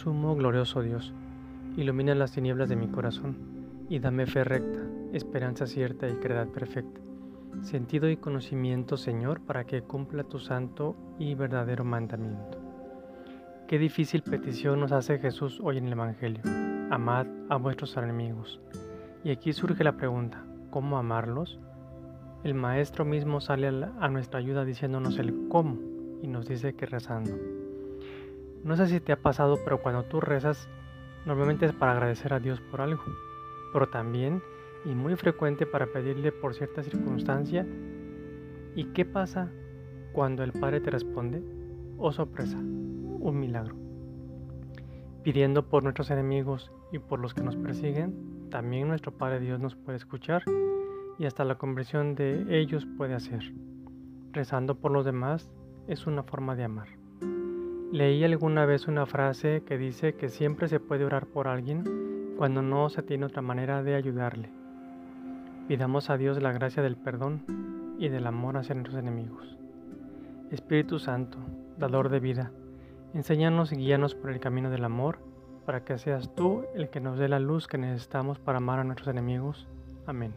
Sumo glorioso Dios, ilumina las tinieblas de mi corazón y dame fe recta, esperanza cierta y credad perfecta, sentido y conocimiento, Señor, para que cumpla tu santo y verdadero mandamiento. Qué difícil petición nos hace Jesús hoy en el Evangelio. Amad a vuestros enemigos. Y aquí surge la pregunta, ¿cómo amarlos? El Maestro mismo sale a nuestra ayuda diciéndonos el cómo y nos dice que rezando. No sé si te ha pasado, pero cuando tú rezas, normalmente es para agradecer a Dios por algo, pero también y muy frecuente para pedirle por cierta circunstancia. ¿Y qué pasa cuando el Padre te responde? Oh sorpresa, un milagro. Pidiendo por nuestros enemigos y por los que nos persiguen, también nuestro Padre Dios nos puede escuchar y hasta la conversión de ellos puede hacer. Rezando por los demás es una forma de amar. Leí alguna vez una frase que dice que siempre se puede orar por alguien cuando no se tiene otra manera de ayudarle. Pidamos a Dios la gracia del perdón y del amor hacia nuestros enemigos. Espíritu Santo, dador de vida, enséñanos y guíanos por el camino del amor para que seas tú el que nos dé la luz que necesitamos para amar a nuestros enemigos. Amén.